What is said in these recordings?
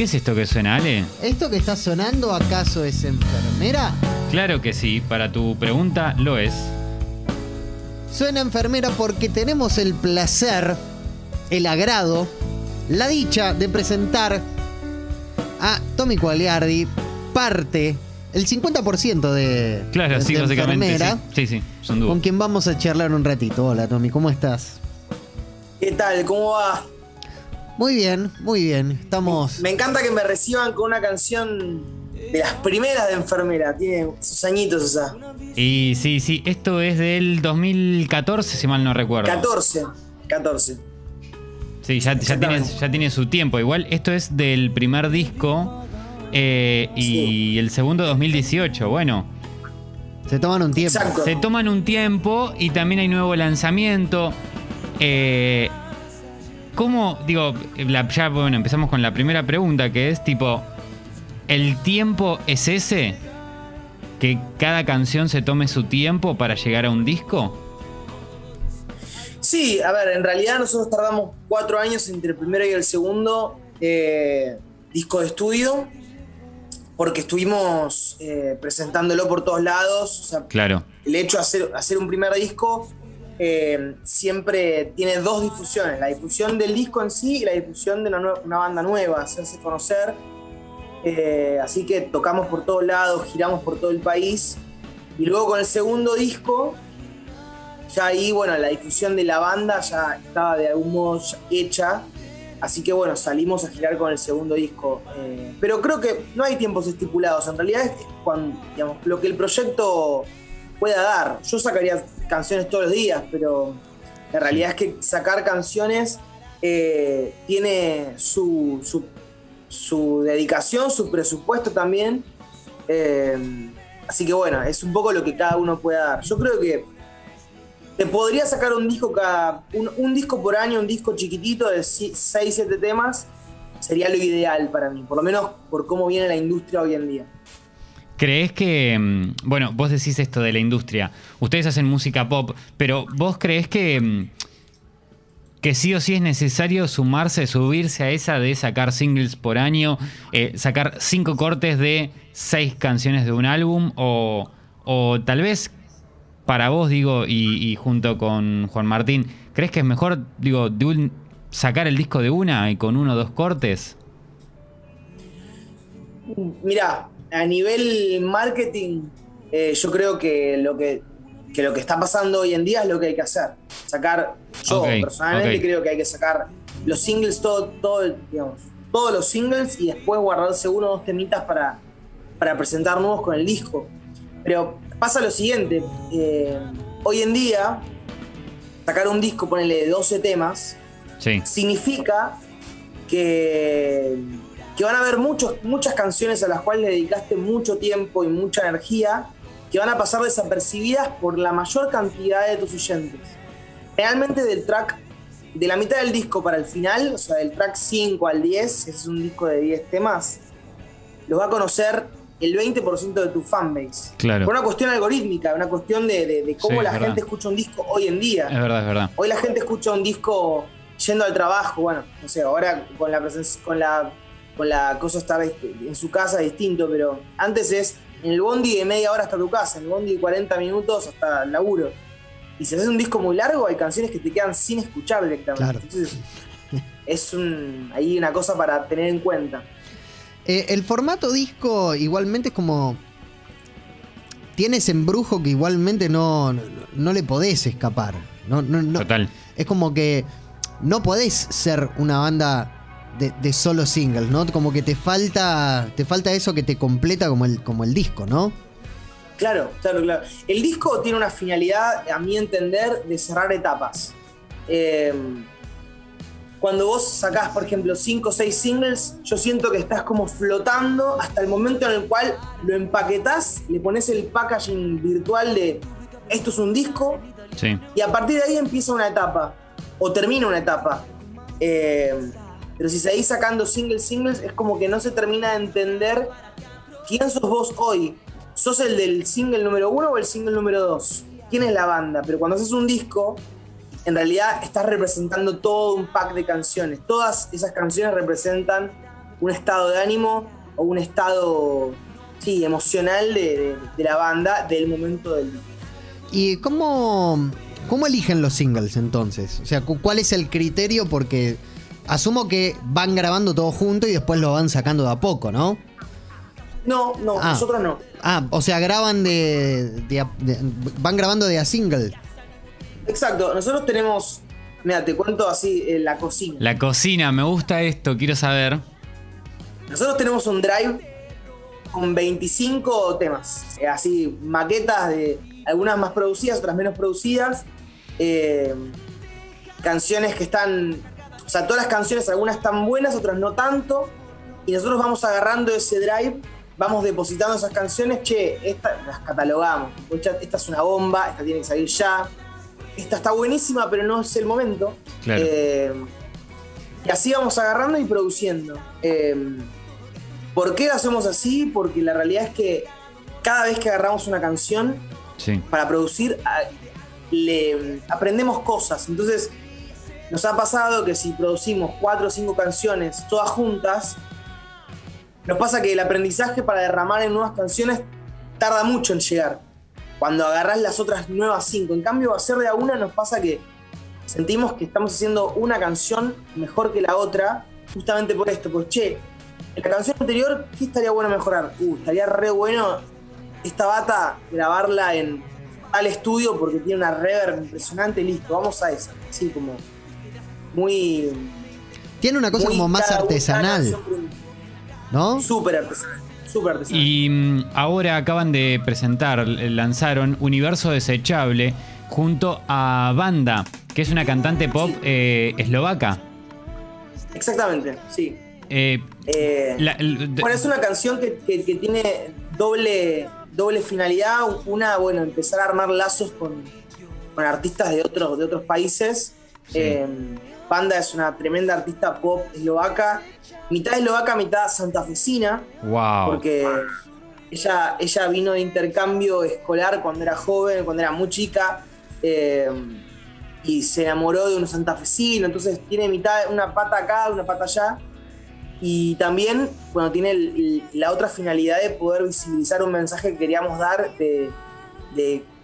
¿Qué es esto que suena, Ale? ¿Esto que está sonando acaso es enfermera? Claro que sí, para tu pregunta lo es. Suena enfermera porque tenemos el placer, el agrado, la dicha de presentar a Tommy Quagliardi, parte, el 50% de, Claro, de sí, básicamente. enfermera, Sí, sí, sí, son con quien vamos a charlar un ratito. Hola Tommy, ¿cómo estás? ¿Qué tal? ¿Cómo va? Muy bien, muy bien. Estamos... Me encanta que me reciban con una canción de las primeras de enfermera. Tiene sus añitos esa. Y sí, sí, esto es del 2014, si mal no recuerdo. 14. 14. Sí, ya, ya, tiene, Exactamente. ya tiene su tiempo. Igual esto es del primer disco eh, y Sí. el segundo 2018. Bueno, Se toman un tiempo. Exacto. se toman un tiempo y también hay nuevo lanzamiento. Eh, ¿Cómo, digo, la- ya bueno, empezamos con la primera pregunta que es tipo, ¿el tiempo es ese? ¿Que cada canción se tome su tiempo para llegar a un disco? Sí, a ver, en realidad nosotros tardamos cuatro años entre el primero y el segundo eh, disco de estudio. Porque estuvimos eh, presentándolo por todos lados. O sea, Claro. el hecho de hacer, hacer un primer disco eh, siempre tiene dos difusiones, la difusión del disco en sí y la difusión de una, una banda nueva, hacerse conocer. Eh, así que tocamos por todos lados, giramos por todo el país. Y luego con el segundo disco, ya ahí, bueno, la difusión de la banda ya estaba de algún modo hecha. Así que bueno, salimos a girar con el segundo disco. Eh, pero creo que no hay tiempos estipulados. En realidad es cuando, digamos, lo que el proyecto pueda dar. Yo sacaría canciones todos los días, pero la realidad es que sacar canciones eh, tiene su, su, su dedicación, su presupuesto también. Eh, así que bueno, es un poco lo que cada uno pueda dar. Yo creo que te podría sacar un disco cada. Un, un disco por año, un disco chiquitito de 6, 7 temas. Sería lo ideal para mí, por lo menos por cómo viene la industria hoy en día. ¿Crees que, mm, bueno, vos decís esto de la industria, ustedes hacen música pop, pero vos crees que, mm, que sí o sí es necesario sumarse, subirse a esa de sacar singles por año, eh, sacar cinco cortes de seis canciones de un álbum, o, o tal vez para vos, digo, y, junto con Juan Martín, ¿crees que es mejor, digo, de sacar el disco de una y con uno o dos cortes? Mira, a nivel marketing, eh, yo creo que lo que, que lo que está pasando hoy en día es lo que hay que hacer. Sacar, yo personalmente creo que hay que sacar los singles, todo, todo, digamos, todos los singles y después guardarse uno o dos temitas para, para presentar nuevos con el disco. Pero pasa lo siguiente, eh, hoy en día, sacar un disco, ponerle 12 temas, Sí. significa que, que van a haber muchos, muchas canciones a las cuales le dedicaste mucho tiempo y mucha energía que van a pasar desapercibidas por la mayor cantidad de tus oyentes. Realmente del track, de la mitad del disco para el final, o sea, del track 5 al 10, si es un disco de 10 temas, los va a conocer el 20% de tu fanbase. Claro. Por una cuestión algorítmica, una cuestión de, de- de cómo Sí, la verdad. gente escucha un disco hoy en día. Es verdad, es verdad. Hoy la gente escucha un disco yendo al trabajo, bueno, no sé, ahora con la presencia, con la, con la cosa estar este, en su casa distinto, pero antes es en el bondi de media hora hasta tu casa, en el bondi de 40 minutos hasta el laburo. Y si haces un disco muy largo, hay canciones que te quedan sin escuchar directamente. Claro. Entonces, es un, ahí una cosa para tener en cuenta. Eh, el formato disco igualmente es como. Tiene ese embrujo que igualmente no, no, no le podés escapar. No, no, no. Total. Es como que no podés ser una banda de, de solo singles, ¿no? Como que te falta. Te falta eso que te completa como el, como el disco, ¿no? Claro, claro, claro. El disco tiene una finalidad, a mi entender, de cerrar etapas. Eh, cuando vos sacás, por ejemplo, 5 o 6 singles, yo siento que estás como flotando hasta el momento en el cual lo empaquetás, le pones el packaging virtual de esto es un disco, Sí. y a partir de ahí empieza una etapa, o termina una etapa. Eh, pero si seguís sacando singles, singles, es como que no se termina de entender quién sos vos hoy. ¿Sos el del single número uno o el single número dos? ¿Quién es la banda? Pero cuando haces un disco, en realidad estás representando todo un pack de canciones. Todas esas canciones representan un estado de ánimo o un estado sí, emocional de, de- la banda del momento del disco. ¿Y cómo, cómo eligen los singles entonces? O sea, cu- ¿cuál es el criterio? Porque asumo que van grabando todo junto y después lo van sacando de a poco, ¿no? No, no, Ah. nosotros no. Ah, o sea, graban de, de a- de- van grabando de a single. Exacto, nosotros tenemos, mira, te cuento así, eh, la cocina. La cocina, me gusta esto, quiero saber. Nosotros tenemos un drive con 25 temas, eh, así, maquetas de algunas más producidas, otras menos producidas, eh, canciones que están, o sea, todas las canciones, algunas están buenas, otras no tanto, y nosotros vamos agarrando ese drive, vamos depositando esas canciones, che, esta las catalogamos, esta es una bomba, esta tiene que salir ya, esta está buenísima, pero no es el momento. Claro. Eh, y así vamos agarrando y produciendo. Eh, ¿Por qué lo hacemos así? Porque la realidad es que cada vez que agarramos una canción Sí. para producir, a- le aprendemos cosas. Entonces, nos ha pasado que si producimos cuatro o cinco canciones todas juntas, nos pasa que el aprendizaje para derramar en nuevas canciones tarda mucho en llegar. Cuando agarrás las otras nuevas cinco. En cambio, hacer de a una nos pasa que sentimos que estamos haciendo una canción mejor que la otra, justamente por esto. Pues, che, en la canción anterior, ¿qué estaría bueno mejorar? Uh, estaría re bueno esta bata grabarla en al estudio porque tiene una reverb impresionante, listo, vamos a esa. Así como muy. Tiene una cosa como más artesanal, ¿no? Súper artesanal. Súper artesanal. Y mm, ahora acaban de presentar, eh, lanzaron Universo Desechable junto a Banda, que es una cantante pop eh, eslovaca. Exactamente, sí. Eh, Eh, la- Bueno, es una canción que, que- que tiene doble, doble finalidad. Una, bueno, empezar a armar lazos con, con artistas de otros, de otros países. Sí. Banda es una tremenda artista pop eslovaca, mitad eslovaca, mitad santafesina, wow. porque ella, ella vino de intercambio escolar cuando era joven, cuando era muy chica, eh, y se enamoró de un santafesino, entonces tiene mitad, una pata acá, una pata allá. Y también, bueno, tiene el- el- la otra finalidad de poder visibilizar un mensaje que queríamos dar de,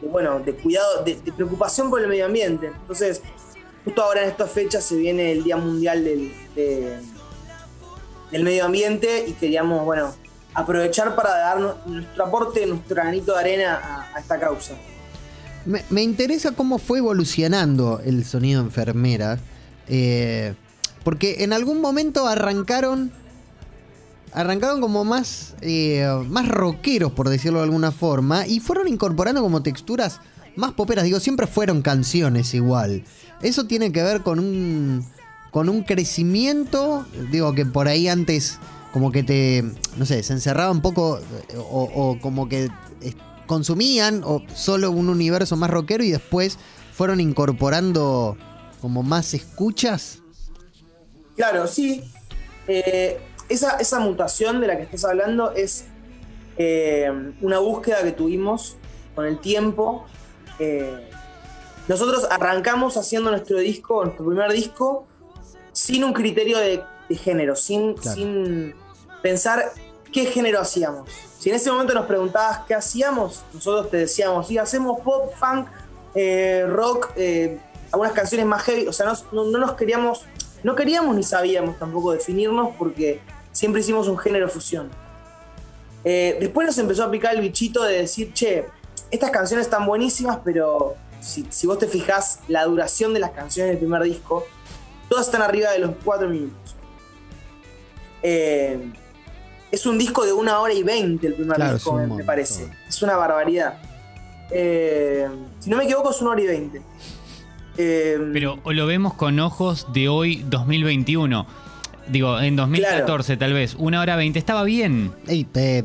bueno, de cuidado, de, de preocupación por el medio ambiente. Entonces, justo ahora en estas fechas se viene el Día Mundial del, de- del Medio Ambiente y queríamos, bueno, aprovechar para dar nu- nuestro aporte, nuestro granito de arena a, esta causa. Me, me interesa cómo fue evolucionando el sonido enfermera. eh, porque en algún momento arrancaron. Arrancaron como más. eh, más rockeros, por decirlo de alguna forma. Y fueron incorporando como texturas más poperas. Digo, siempre fueron canciones igual. Eso tiene que ver con un. con un crecimiento. Digo que por ahí antes. Como que te. No sé, se encerraba un poco. eh, O, como que consumían o solo un universo más rockero y después fueron incorporando como más escuchas. Claro, sí. Eh, esa, esa mutación de la que estás hablando es eh, una búsqueda que tuvimos con el tiempo. Eh, nosotros arrancamos haciendo nuestro disco, nuestro primer disco, sin un criterio de, de género, sin, Claro. sin pensar qué género hacíamos. Si en ese momento nos preguntabas qué hacíamos, nosotros te decíamos, sí, hacemos pop, funk, eh, rock, eh, algunas canciones más heavy, o sea, no, no- no nos queríamos, no queríamos ni sabíamos tampoco definirnos porque siempre hicimos un género fusión. Eh, después nos empezó a picar el bichito de decir, che, estas canciones están buenísimas, pero si, si vos te fijás la duración de las canciones del primer disco, todas están arriba de los cuatro minutos. Eh, es un disco de una hora y veinte el primer Claro, disco, me- parece. Es una barbaridad. Eh, si no me equivoco, es una hora y veinte. Eh, Pero lo vemos con ojos de hoy, 2021. Digo, en 2014 tal vez. Una hora 20. Estaba bien. Eh,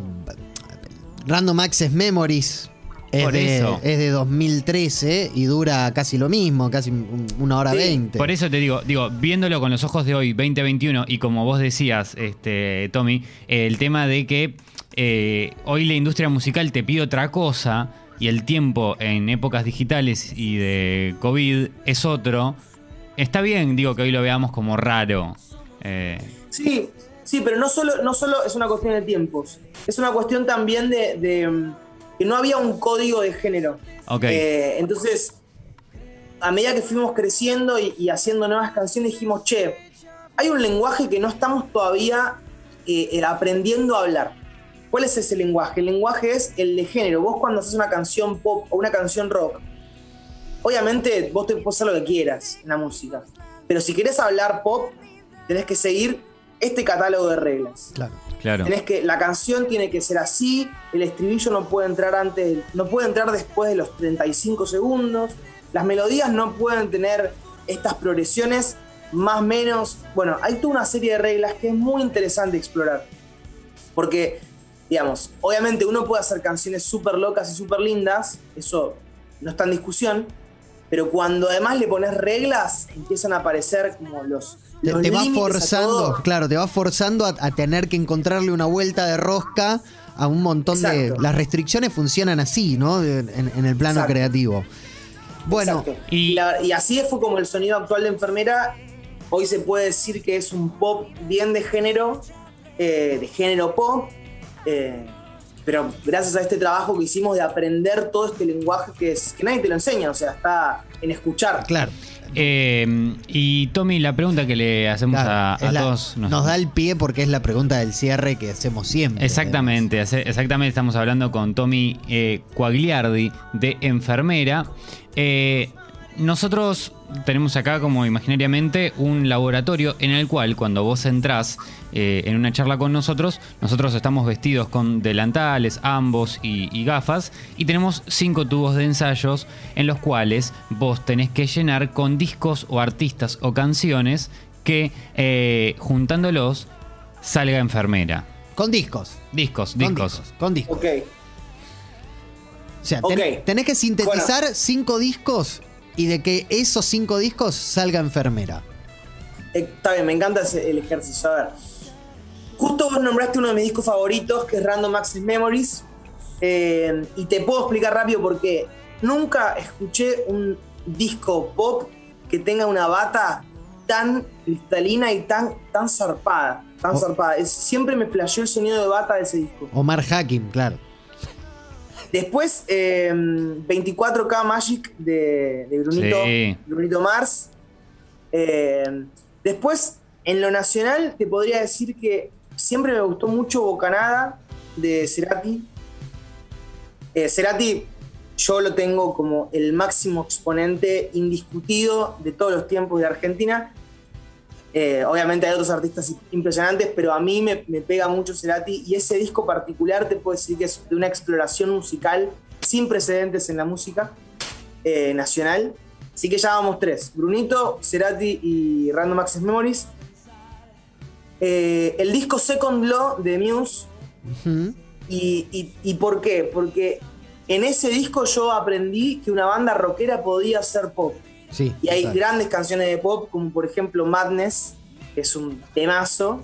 Random Access Memories es Por de, eso. es de 2013 y dura casi lo mismo, casi un- una hora Sí, veinte. Por eso te digo, digo, viéndolo con los ojos de hoy, 2021, y como vos decías, este, Tommy, el tema de que eh, hoy la industria musical te pide otra cosa y el tiempo en épocas digitales y de COVID es otro. Está bien, digo, que hoy lo veamos como raro. Eh, Sí, Sí, pero no solo, no solo es una cuestión de tiempos, es una cuestión también de, de, que no había un código de género. Ok. Eh, entonces, a medida que fuimos creciendo y, y haciendo nuevas canciones, dijimos, che, hay un lenguaje que no estamos todavía eh, eh, aprendiendo a hablar. ¿Cuál es ese lenguaje? El lenguaje es el de género. Vos cuando haces una canción pop o una canción rock, obviamente vos te puedes hacer lo que quieras en la música. Pero si querés hablar pop, tenés que seguir este catálogo de reglas. Claro. Claro. Tenés que, la canción tiene que ser así, el estribillo no puede entrar antes, no puede entrar después de los 35 segundos, las melodías no pueden tener estas progresiones más menos. Bueno, hay toda una serie de reglas que es muy interesante explorar. Porque, digamos, obviamente uno puede hacer canciones súper locas y súper lindas, eso no está en discusión, pero cuando además le pones reglas, empiezan a aparecer como los. Te, va forzando, claro, te va forzando a, a tener que encontrarle una vuelta de rosca a un montón de. Las restricciones funcionan así, ¿no? De- En, en el plano Exacto. creativo. Bueno, la- y así fue como el sonido actual de enfermera. Hoy se puede decir que es un pop bien de género, eh, de género pop. eh, pero gracias a este trabajo que hicimos de aprender todo este lenguaje que, es, que nadie te lo enseña, o sea, está en escuchar. claro. Eh, y Tommy, la pregunta que le hacemos a, a es la- todos. nos da el pie porque es la pregunta del cierre que hacemos siempre. Exactamente, hace- exactamente. Estamos hablando con Tommy eh, Quagliardi de Enfermera. Eh, nosotros tenemos acá como imaginariamente un laboratorio en el cual cuando vos entrás eh, en una charla con nosotros, nosotros estamos vestidos con delantales, ambos y, y gafas y tenemos cinco tubos de ensayos en los cuales vos tenés que llenar con discos o artistas o canciones que eh, juntándolos salga enfermera. Con discos. Discos, Con discos. discos. Con discos. Ok. O sea, ten- tenés que sintetizar cinco discos y de que esos cinco discos salga enfermera. Eh, Está bien, me encanta ese- el ejercicio. A ver. Justo vos nombraste uno de mis discos favoritos, que es Random Access Memories. eh, y te puedo explicar rápido por qué. Nunca escuché un disco pop que tenga una bata tan cristalina y tan, tan zarpada. Tan Oh. zarpada. Es- siempre me flasheó el sonido de bata de ese disco. Omar Hakim, claro. Después, eh, 24K Magic de, de Brunito, Sí. Brunito Mars. Eh, después, en lo nacional, te podría decir que siempre me gustó mucho Bocanada de Cerati. Eh, Cerati, yo lo tengo como el máximo exponente indiscutido de todos los tiempos de Argentina. Eh, obviamente hay otros artistas impresionantes, pero a mí me, pega mucho Cerati y ese disco particular te puedo decir que es de una exploración musical sin precedentes en la música eh, nacional. Así que ya vamos tres, Brunito, Cerati y Random Access Memories. Eh, el disco Second Law de Muse. Y, y- y por qué? Porque en ese disco yo aprendí que una banda rockera podía ser pop. Sí. Y hay grandes canciones de pop, como por ejemplo Madness, que es un temazo.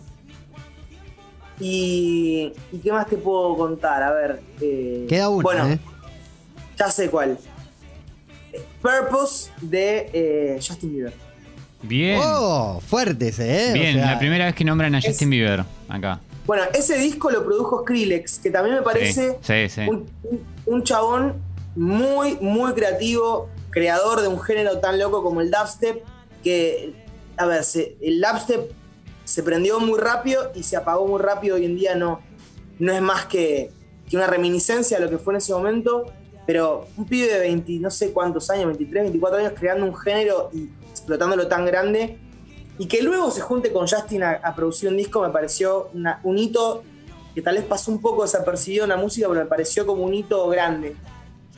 Y, ¿y qué más te puedo contar? A ver. eh, Queda uno, Bueno, ¿eh? ya sé cuál. Purpose de eh, Justin Bieber. Bien. Oh, fuerte ese, ¿eh? O Bien, sea, la primera vez que nombran a es- Justin Bieber acá. Bueno, ese disco lo produjo Skrillex, que también me parece Sí, sí, sí. un, un- un chabón muy, muy creativo, creador de un género tan loco como el dubstep, que, a ver, se- el dubstep se prendió muy rápido y se apagó muy rápido. Hoy en día no, no es más que, que una reminiscencia de lo que fue en ese momento, pero un pibe de 20, no sé cuántos años, 23, 24 años, creando un género y explotándolo tan grande, y que luego se junte con Justin a, a producir un disco me pareció una- un hito que tal vez pasó un poco desapercibido en la música, pero me pareció como un hito grande.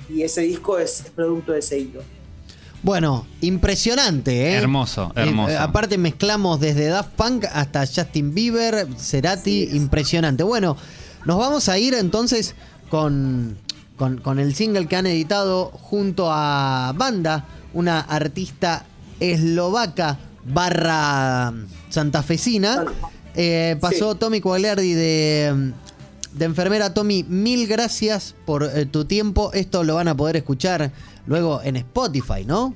Y ese disco es, es producto de ese hito. Bueno, impresionante, ¿eh? Hermoso, Eh, hermoso. eh, aparte mezclamos desde Daft Punk hasta Justin Bieber, Cerati, Sí, impresionante. Bueno, nos vamos a ir entonces con, con, con el single que han editado junto a Banda, una artista eslovaca barra santafesina. Eh, pasó Tommy Coagliardi de, de enfermera. Tommy, mil gracias por eh, tu tiempo. Esto lo van a poder escuchar luego en Spotify, ¿no?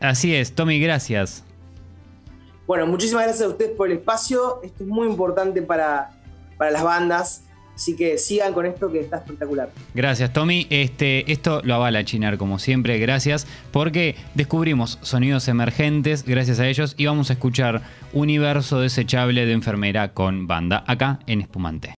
Así es, Tommy, gracias. Bueno, muchísimas gracias a ustedes por el espacio. Esto es muy importante para, para las bandas. Así que sigan con esto que está espectacular. Gracias, Tommy. Este, esto lo avala Chinar, como siempre. Gracias, porque descubrimos sonidos emergentes gracias a ellos y vamos a escuchar Universo Desechable de Enfermera con banda acá en Espumante.